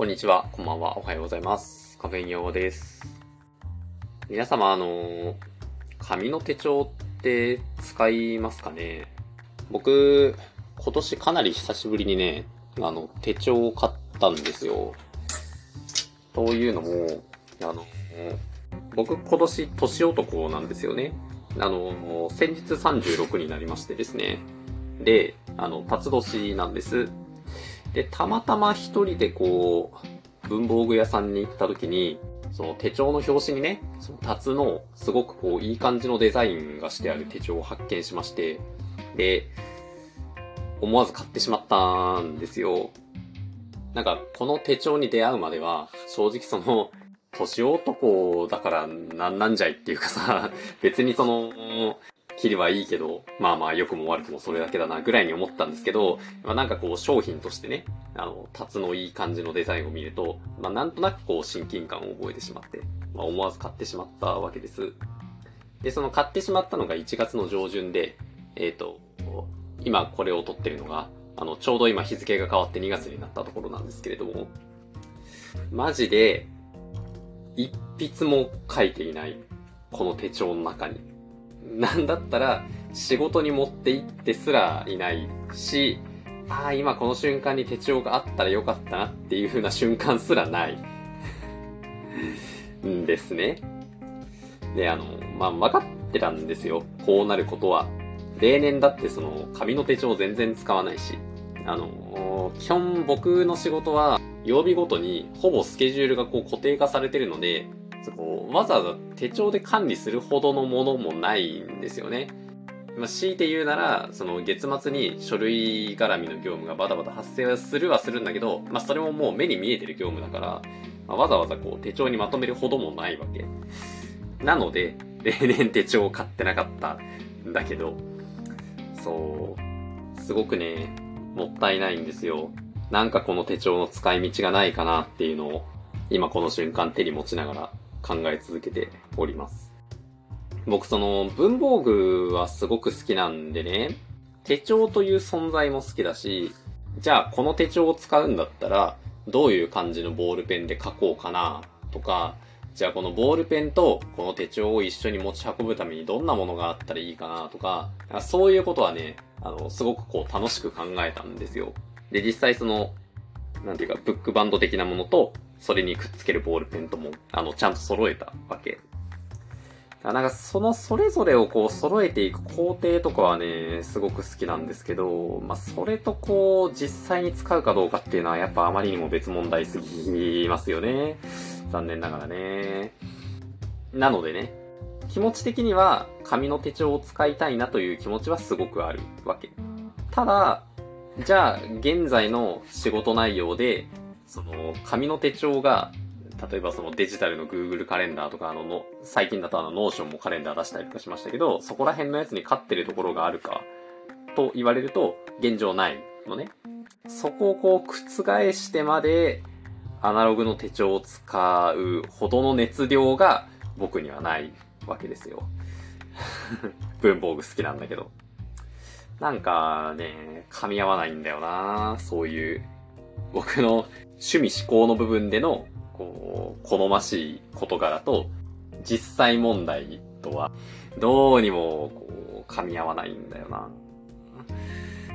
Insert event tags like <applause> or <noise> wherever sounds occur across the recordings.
こんにちは、こんばんは、おはようございます。カフェイン用です。皆様、あの、紙の手帳って使いますかね？僕、今年かなり久しぶりにね、あの、手帳を買ったんですよ。というのも、あの、僕今年年男なんですよね。あの、先日36になりましてですね。で、あの、辰年なんです。で、たまたま一人でこう、文房具屋さんに行った時に、その手帳の表紙にね、そのタツのすごくこういい感じのデザインがしてある手帳を発見しまして、で、思わず買ってしまったんですよ。なんか、この手帳に出会うまでは、正直その、年男だからなんなんじゃいっていうかさ、別にその、切りはいいけど、まあまあ良くも悪くもそれだけだなぐらいに思ったんですけど、まあなんかこう商品としてね、あの、タツのいい感じのデザインを見ると、まあなんとなくこう親近感を覚えてしまって、まあ思わず買ってしまったわけです。で、その買ってしまったのが1月の上旬で、えっ、と、今これを撮ってるのが、あの、ちょうど今日付が変わって2月になったところなんですけれども、マジで、一筆も書いていない、この手帳の中に。なんだったら、仕事に持って行ってすらいないし、ああ、今この瞬間に手帳があったらよかったなっていう風な瞬間すらない。ん <laughs> ですね。で、あの、まあ、分かってたんですよ。こうなることは。例年だってその、紙の手帳全然使わないし。あの、基本僕の仕事は、曜日ごとにほぼスケジュールがこう固定化されてるので、そこわざわざ手帳で管理するほどのものもないんですよね。まあ、強いて言うなら、その月末に書類絡みの業務がバタバタ発生はするはするんだけど、まあそれももう目に見えてる業務だから、まあ、わざわざこう手帳にまとめるほどもないわけ。なので、例年手帳を買ってなかったんだけど、そう、すごくね、もったいないんですよ。なんかこの手帳の使い道がないかなっていうのを、今この瞬間手に持ちながら考え続けております。僕その文房具はすごく好きなんでね、手帳という存在も好きだし、じゃあこの手帳を使うんだったら、どういう感じのボールペンで書こうかなとか、じゃあこのボールペンとこの手帳を一緒に持ち運ぶためにどんなものがあったらいいかなとか、そういうことはね、あの、すごくこう楽しく考えたんですよ。で、実際その、なんていうか、ブックバンド的なものと、それにくっつけるボールペンとも、あの、ちゃんと揃えたわけ。なんか、そのそれぞれをこう揃えていく工程とかはね、すごく好きなんですけど、まあ、それとこう、実際に使うかどうかっていうのはやっぱあまりにも別問題すぎますよね。残念ながらね。なのでね、気持ち的には紙の手帳を使いたいなという気持ちはすごくあるわけ。ただ、じゃあ、現在の仕事内容で、その、紙の手帳が、例えばそのデジタルの Google カレンダーとかあのの、最近だとあの Notion もカレンダー出したりとかしましたけど、そこら辺のやつに勝ってるところがあるか、と言われると、現状ないのね。そこをこう、覆してまで、アナログの手帳を使うほどの熱量が僕にはないわけですよ。<laughs> 文房具好きなんだけど。なんかね、噛み合わないんだよなそういう、僕の趣味思考の部分での、こう、好ましい事柄と、実際問題とは、どうにも、こう、噛み合わないんだよな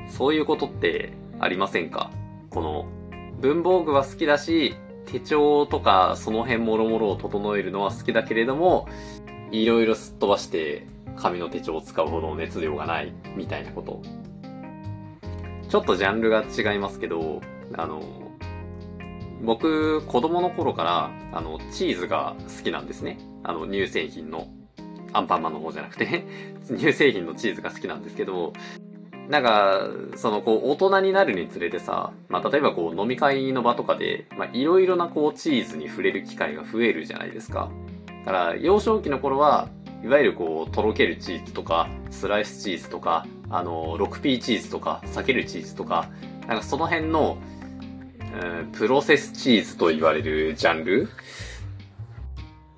そういうことってありませんか？この、文房具は好きだし、手帳とかその辺もろもろを整えるのは好きだけれども、いろいろすっ飛ばして紙の手帳を使うほどの熱量がないみたいなこと。ちょっとジャンルが違いますけど、あの、僕、子供の頃から、あの、チーズが好きなんですね。あの、乳製品の、アンパンマンの方じゃなくて、<laughs> 乳製品のチーズが好きなんですけど、なんか、その、こう、大人になるにつれてさ、まあ、例えばこう、飲み会の場とかで、まあ、いろいろなこう、チーズに触れる機会が増えるじゃないですか。だから、幼少期の頃は、いわゆるこう、とろけるチーズとか、スライスチーズとか、あの、6P チーズとか、避けるチーズとか、なんかその辺の、うんプロセスチーズと言われるジャンル？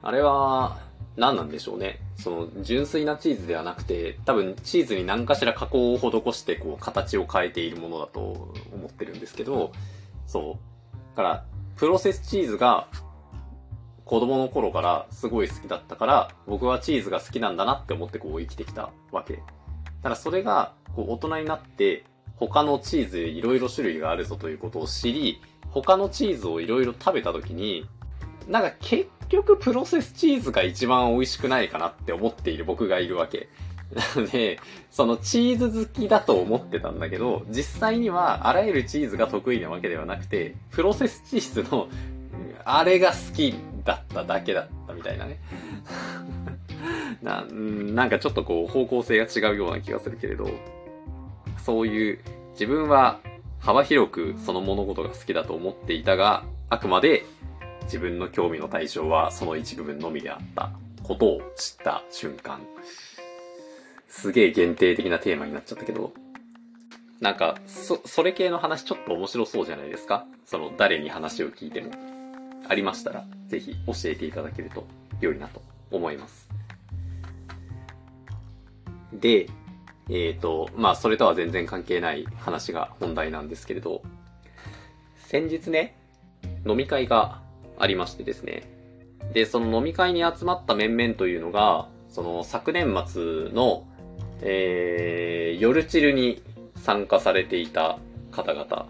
あれは、何なんでしょうね。その、純粋なチーズではなくて、多分チーズに何かしら加工を施して、こう、形を変えているものだと思ってるんですけど、そう。だから、プロセスチーズが子供の頃からすごい好きだったから、僕はチーズが好きなんだなって思ってこう生きてきたわけ。ただそれが、こう大人になって、他のチーズいろいろ種類があるぞということを知り、他のチーズをいろいろ食べた時に、なんか結局プロセスチーズが一番美味しくないかなって思っている僕がいるわけ。な <laughs> ので、そのチーズ好きだと思ってたんだけど、実際にはあらゆるチーズが得意なわけではなくて、プロセスチーズのあれが好きだっただけだったみたいなね。<laughs> ななんかちょっとこう方向性が違うような気がするけれど、そういう自分は幅広くその物事が好きだと思っていたが、あくまで自分の興味の対象はその一部分のみであったことを知った瞬間。すげえ限定的なテーマになっちゃったけど、なんか、そ、それ系の話ちょっと面白そうじゃないですか？その、誰に話を聞いても。ありましたら、ぜひ教えていただけると良いなと思います。で、えっ、ー、と、まあ、それとは全然関係ない話が本題なんですけれど、先日ね、飲み会がありましてですね。で、その飲み会に集まった面々というのが、その昨年末の、えー、夜チルに参加されていた方々、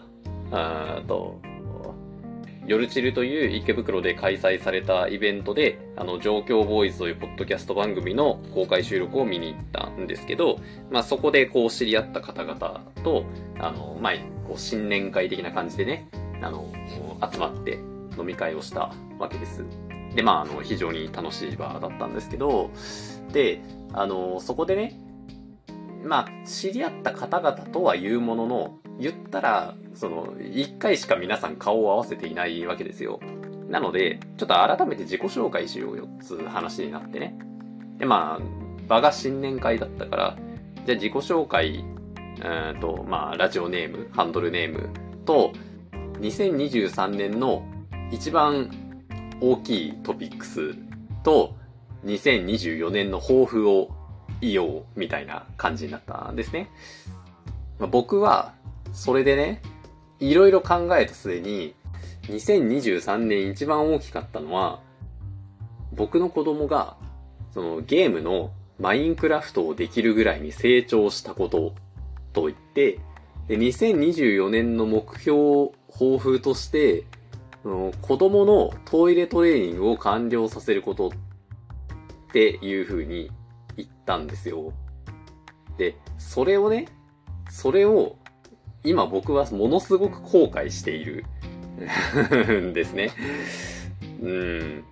あと、夜チルという池袋で開催されたイベントで、あの、状況ボーイズというポッドキャスト番組の公開収録を見に行ったんですけど、まあそこでこう知り合った方々と、あの、まあ、こう新年会的な感じでね、あの、集まって飲み会をしたわけです。で、まあ、あの、非常に楽しい場だったんですけど、で、あの、そこでね、まあ、知り合った方々とは言うものの、言ったら、その、一回しか皆さん顔を合わせていないわけですよ。なので、ちょっと改めて自己紹介しようよっ、つう話になってね。で、まあ、場が新年会だったから、じゃあ自己紹介、うんと、まあ、ラジオネーム、ハンドルネームと、2023年の一番大きいトピックスと、2024年の抱負を言おう、みたいな感じになったんですね。まあ、僕は、それでね、いろいろ考えた末に、2023年一番大きかったのは、僕の子供が、そのゲームのマインクラフトをできるぐらいに成長したことと言って、で、2024年の目標、抱負として、子供のトイレトレーニングを完了させることっていう風に言ったんですよ。で、それをね、それを今僕はものすごく後悔しているん <laughs> ですね。うん。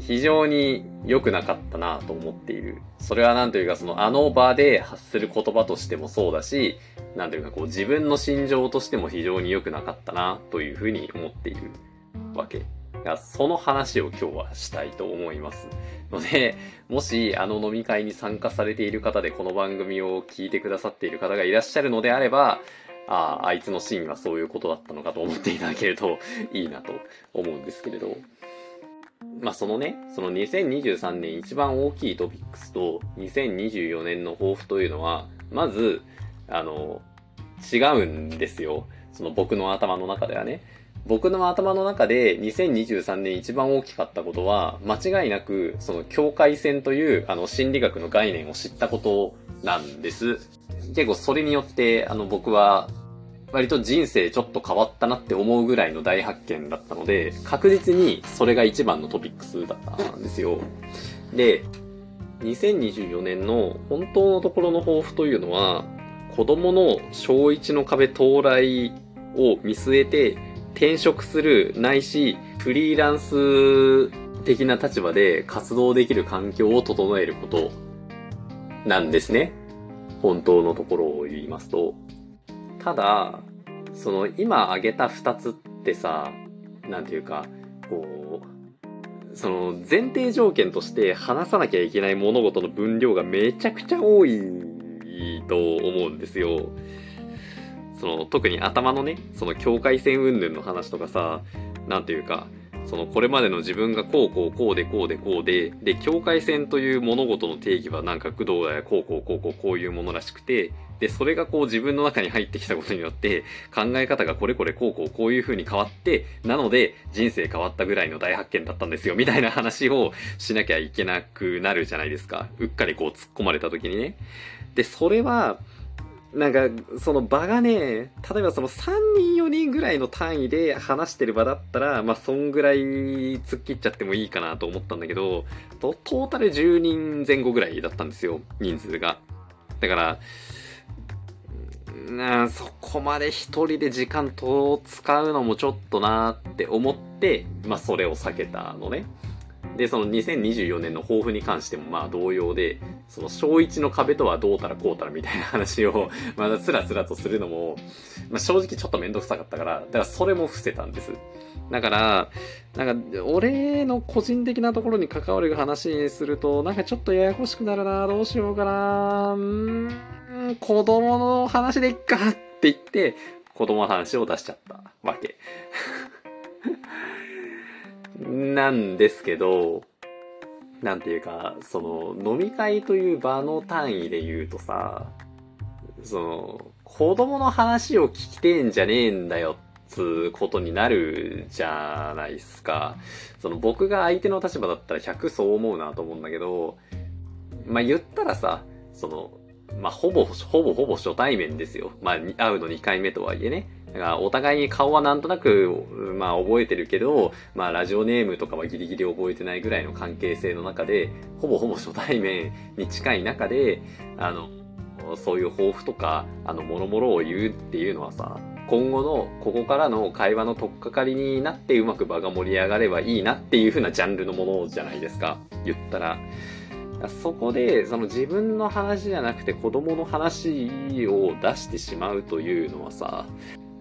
非常に良くなかったなと思っている。それはなんというかそのあの場で発する言葉としてもそうだし、なんというかこう自分の心情としても非常に良くなかったなというふうに思っているわけ。その話を今日はしたいと思います。ので、もしあの飲み会に参加されている方でこの番組を聞いてくださっている方がいらっしゃるのであれば、ああ、あいつのシーンはそういうことだったのかと思っていただけると <laughs> いいなと思うんですけれど。まあそのね、その2023年一番大きいトピックスと2024年の抱負というのは、まず、あの、違うんですよ。その僕の頭の中ではね。僕の頭の中で2023年一番大きかったことは、間違いなく、その境界線という、あの、心理学の概念を知ったことなんです。結構それによって、あの、僕は、割と人生ちょっと変わったなって思うぐらいの大発見だったので、確実にそれが一番のトピックスだったんですよ。で、2024年の本当のところの抱負というのは、子供の小1の壁到来を見据えて転職するないしフリーランス的な立場で活動できる環境を整えることなんですね。本当のところを言いますと。ただ、その今挙げた二つってさ、なんていうか、こう、その前提条件として話さなきゃいけない物事の分量がめちゃくちゃ多いと思うんですよ。その特に頭のね、その境界線云々の話とかさ、なんていうか、そのこれまでの自分がこうこうこうでこうでこうで、で、境界線という物事の定義はなんか工藤やこうこうこうこうこういうものらしくて、で、それがこう自分の中に入ってきたことによって、考え方がこれこれこうこうこういう風に変わって、なので人生変わったぐらいの大発見だったんですよ、みたいな話をしなきゃいけなくなるじゃないですか。うっかりこう突っ込まれた時にね。で、それは、なんか、その場がね、例えばその3人4人ぐらいの単位で話してる場だったら、まあそんぐらい突っ切っちゃってもいいかなと思ったんだけど、トータル10人前後ぐらいだったんですよ、人数が。だから、なそこまで一人で時間と使うのもちょっとなって思って、まあそれを避けたのね。で、その2024年の抱負に関してもまあ同様で、その小1の壁とはどうたらこうたらみたいな話を <laughs> まだつらつらとするのも、まあ正直ちょっとめんどくさかったから、だからそれも伏せたんです。だから、なんか、俺の個人的なところに関わる話にすると、なんかちょっとややこしくなるな、どうしようかな、うーん、子供の話でいっかって言って、子供の話を出しちゃったわけ。なんですけど、なんていうか、その、飲み会という場の単位で言うとさ、その、子供の話を聞きてんじゃねえんだよ、つうことになるじゃないっすか。その、僕が相手の立場だったら100そう思うなと思うんだけど、まあ、言ったらさ、その、まあ、ほぼ、ほぼほぼ初対面ですよ。まあ、会うの2回目とはいえね。かお互いに顔はなんとなく、まあ覚えてるけど、まあラジオネームとかはギリギリ覚えてないぐらいの関係性の中で、ほぼほぼ初対面に近い中で、あの、そういう抱負とか、あの、もろもろを言うっていうのはさ、今後のここからの会話の取っかかりになってうまく場が盛り上がればいいなっていう風なジャンルのものじゃないですか。言ったら。そこで、その自分の話じゃなくて子供の話を出してしまうというのはさ、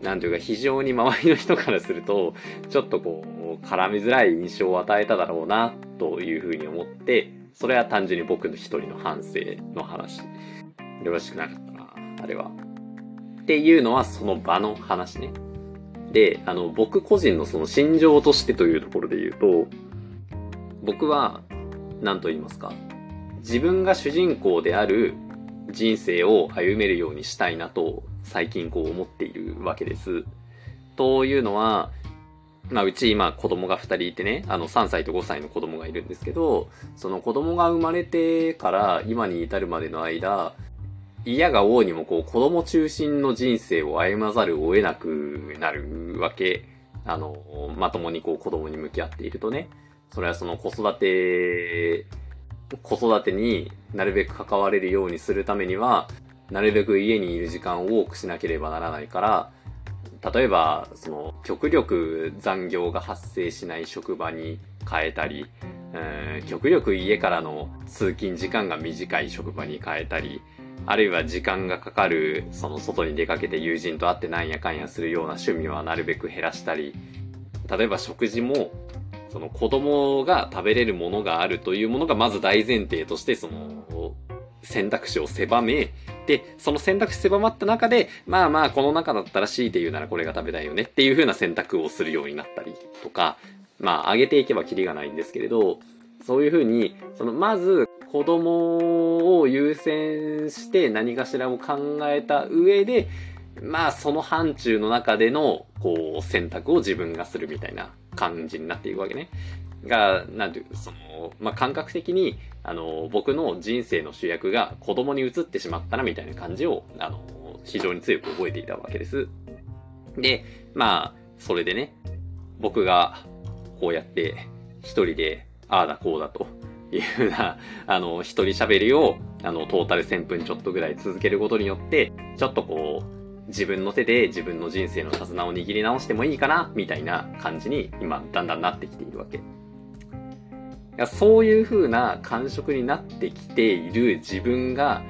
なんていうか非常に周りの人からすると、ちょっとこう、絡みづらい印象を与えただろうな、というふうに思って、それは単純に僕の一人の反省の話。よろしくなかったな、あれは。っていうのはその場の話ね。で、あの、僕個人のその心情としてというところで言うと、僕は、何と言いますか。自分が主人公である人生を歩めるようにしたいなと最近こう思ってわけです。というのは、まあ、うち今子供が2人いてね、あの3歳と5歳の子供がいるんですけど、その子供が生まれてから今に至るまでの間、嫌が王にもこう子供中心の人生を歩まざるを得なくなるわけ。あの、まともにこう子供に向き合っているとね。それはその子育て、子育てになるべく関われるようにするためには、なるべく家にいる時間を多くしなければならないから、例えば、その、極力残業が発生しない職場に変えたり、極力家からの通勤時間が短い職場に変えたり、あるいは時間がかかる、その外に出かけて友人と会ってなんやかんやするような趣味はなるべく減らしたり、例えば食事も、その子供が食べれるものがあるというものがまず大前提として、その、選択肢を狭め、で、その選択肢狭まった中で、まあまあ、この中だったら強いて言うならこれが食べたいよねっていう風な選択をするようになったりとか、まあ、上げていけばキリがないんですけれど、そういう風に、その、まず、子供を優先して何かしらを考えた上で、まあ、その範疇の中での、こう、選択を自分がするみたいな感じになっていくわけね。が、なんていう、その、まあ、感覚的に、あの、僕の人生の主役が子供に移ってしまったな、みたいな感じを、あの、非常に強く覚えていたわけです。で、まあ、それでね、僕が、こうやって、一人で、ああだこうだというふうな、<laughs> あの、一人喋りを、あの、トータル1000分ちょっとぐらい続けることによって、ちょっとこう、自分の手で自分の人生の手綱を握り直してもいいかな、みたいな感じに今、だんだんなってきているわけ。やそういう風な感触になってきている自分が、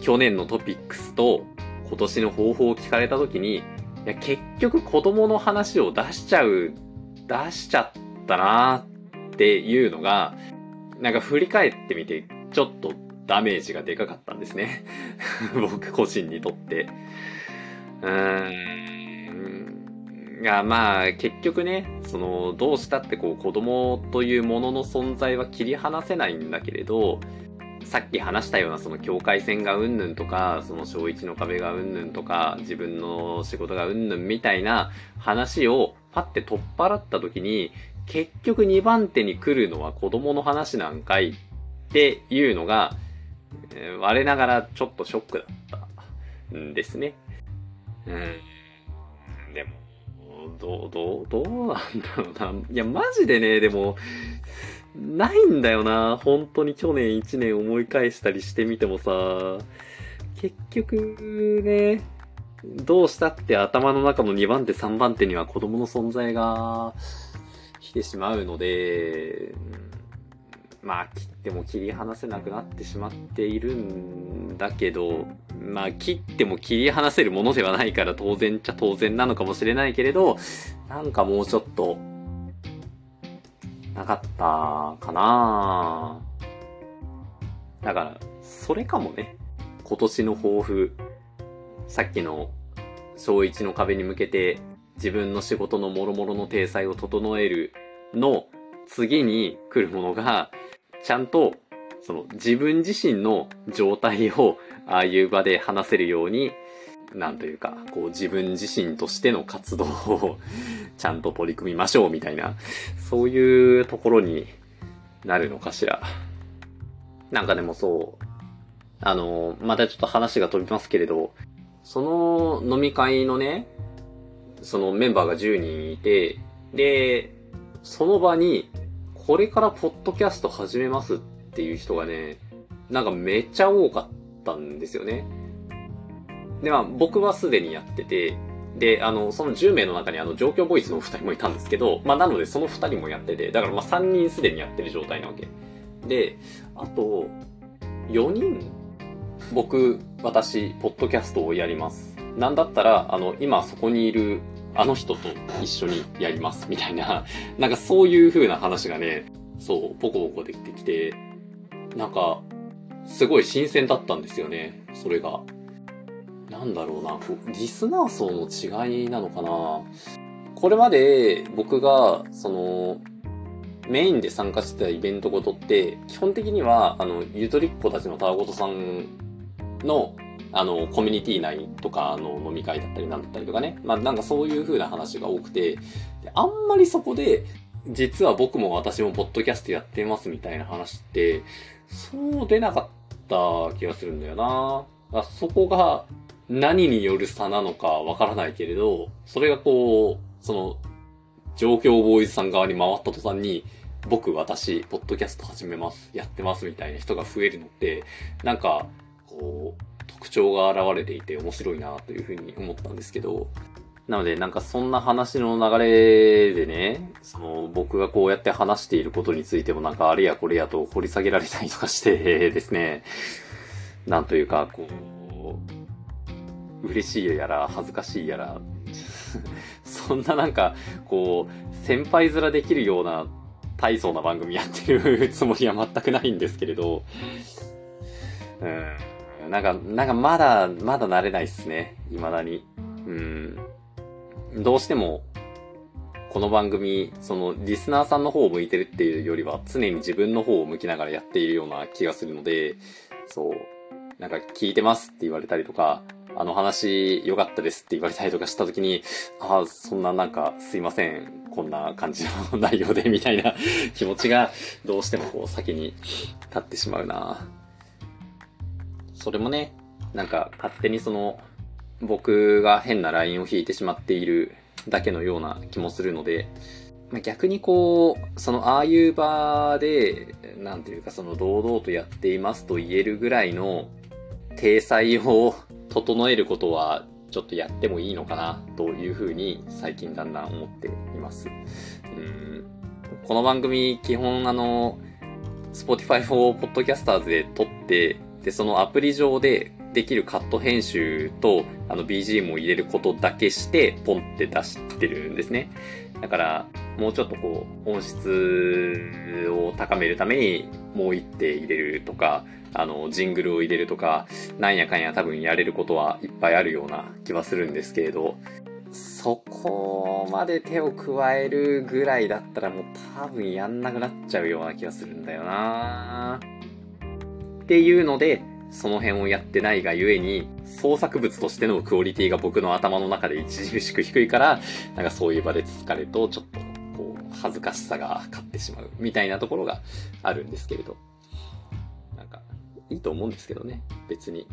去年のトピックスと今年の方法を聞かれた時に、いや、結局子供の話を出しちゃう、出しちゃったなっていうのが、なんか振り返ってみて、ちょっとダメージがでかかったんですね。<laughs> 僕個人にとって。うーん。が、まあ、結局ね、その、どうしたってこう、子供というものの存在は切り離せないんだけれど、さっき話したようなその境界線がうんぬんとか、その小一の壁がうんぬんとか、自分の仕事がうんぬんみたいな話をパッて取っ払った時に、結局2番手に来るのは子供の話なんかいっていうのが、えー、我ながらちょっとショックだったんですね。うん。でも、どう、どう、どうなんだろうな。いや、マジでね、でも、ないんだよな。本当に去年1年思い返したりしてみてもさ、結局ね、どうしたって頭の中の2番手3番手には子供の存在が来てしまうので、まあても切り離せなくなってしまっているんだけど、まあ切っても切り離せるものではないから当然っちゃ当然なのかもしれないけれど、なんかもうちょっと、なかったかなだから、それかもね。今年の抱負。さっきの小一の壁に向けて自分の仕事の諸々の体裁を整えるの次に来るものが、ちゃんと、その自分自身の状態を <laughs> ああいう場で話せるように、なんというか、こう自分自身としての活動を <laughs> ちゃんと取り組みましょうみたいな、そういうところになるのかしら。なんかでもそう、あの、またちょっと話が飛びますけれど、その飲み会のね、そのメンバーが10人いて、で、その場に、これからポッドキャスト始めますっていう人がね、なんかめっちゃ多かったんですよね。で、まあ僕はすでにやってて、で、あの、その10名の中にあの、状況ボイスのお二人もいたんですけど、まあなのでその二人もやってて、だからまあ3人すでにやってる状態なわけ。で、あと、4人、僕、私、ポッドキャストをやります。なんだったら、あの、今そこにいるあの人と一緒にやります、みたいな、<laughs> なんかそういう風な話がね、そう、ポコポコできてきて、なんか、すごい新鮮だったんですよね、それが。なんだろうな、リスナー層の違いなのかなこれまで僕が、その、メインで参加してたイベントごとって、基本的には、あの、ゆとりっ子たちのたわごとさんのあの、コミュニティ内とかの飲み会だったりなんだったりとかね。まあなんかそういう風な話が多くて、あんまりそこで、実は僕も私もポッドキャストやってますみたいな話って、そう出なかった気がするんだよな。あそこが何による差なのかわからないけれど、それがこう、その、状況ボーイズさん側に回った途端に、僕、私、ポッドキャスト始めます、やってますみたいな人が増えるのって、なんか、こう、特徴が現れていて面白いなというふうに思ったんですけど、なのでなんかそんな話の流れでね、その僕がこうやって話していることについてもなんかあれやこれやと掘り下げられたりとかしてですね、なんというかこう、嬉しいやら恥ずかしいやら、そんななんかこう、先輩面できるような大層な番組やってるつもりは全くないんですけれど、うん。なんか、なんかまだ、まだ慣れないっすね。未だに。うん。どうしても、この番組、その、リスナーさんの方を向いてるっていうよりは、常に自分の方を向きながらやっているような気がするので、そう、なんか聞いてますって言われたりとか、あの話良かったですって言われたりとかした時に、ああ、そんななんかすいません、こんな感じの内容でみたいな気持ちがどうしてもこう先に立ってしまうな。それもね、なんか勝手にその、僕が変なラインを引いてしまっているだけのような気もするので、まあ、逆にこう、そのああいう場で、なんていうかその堂々とやっていますと言えるぐらいの体裁を整えることはちょっとやってもいいのかなというふうに最近だんだん思っています。うんこの番組基本あの、Spotify for Podcasters で撮ってで、そのアプリ上でできるカット編集と、あの BGM を入れることだけして、ポンって出してるんですね。だから、もうちょっとこう、音質を高めるために、もう一手入れるとか、あの、ジングルを入れるとか、なんやかんや多分やれることはいっぱいあるような気はするんですけれど、そこまで手を加えるぐらいだったらもう多分やんなくなっちゃうような気がするんだよなぁっていうので、その辺をやってないがゆえに、創作物としてのクオリティが僕の頭の中で著しく低いから、なんかそういう場で疲れと、ちょっと、こう、恥ずかしさが勝ってしまう、みたいなところがあるんですけれど。なんか、いいと思うんですけどね、別に。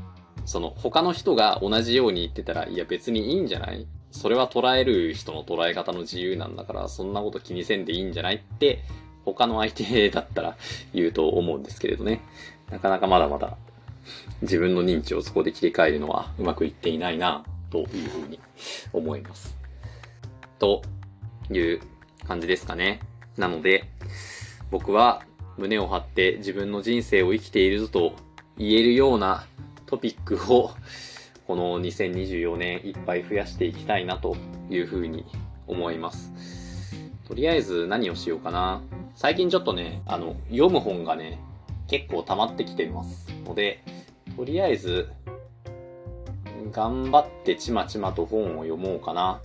その、他の人が同じように言ってたら、いや別にいいんじゃない？それは捉える人の捉え方の自由なんだから、そんなこと気にせんでいいんじゃないって、他の相手だったら言うと思うんですけれどね。なかなかまだまだ自分の認知をそこで切り替えるのはうまくいっていないな、というふうに思います。という感じですかね。なので、僕は胸を張って自分の人生を生きているぞと言えるようなトピックをこの2024年いっぱい増やしていきたいなというふうに思います。とりあえず何をしようかな。最近ちょっとね、あの、読む本がね、結構溜まってきていますので、とりあえず、頑張ってちまちまと本を読もうかな。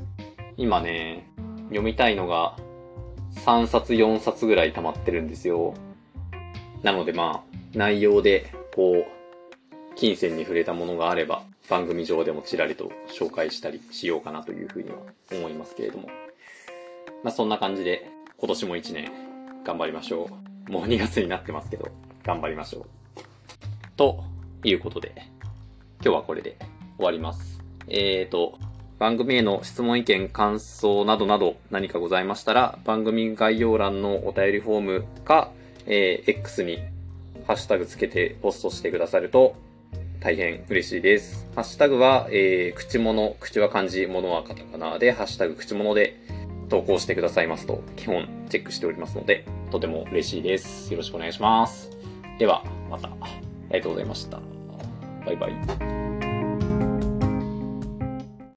今ね、読みたいのが3冊4冊ぐらい溜まってるんですよ。なのでまあ、内容で、こう、金銭に触れたものがあれば、番組上でもちらりと紹介したりしようかなというふうには思いますけれども。まあそんな感じで、今年も1年頑張りましょう。もう2月になってますけど、頑張りましょう。ということで、今日はこれで終わります。えーと、番組への質問意見、感想などなど何かございましたら、番組概要欄のお便りフォームか、えー、X にハッシュタグつけてポストしてくださると大変嬉しいです。ハッシュタグは、えー、口物、口は漢字、物はカタカナで、ハッシュタグ口物で投稿してくださいますと、基本チェックしておりますので、とても嬉しいです。よろしくお願いします。では、また。ありがとうございました。バイバイ。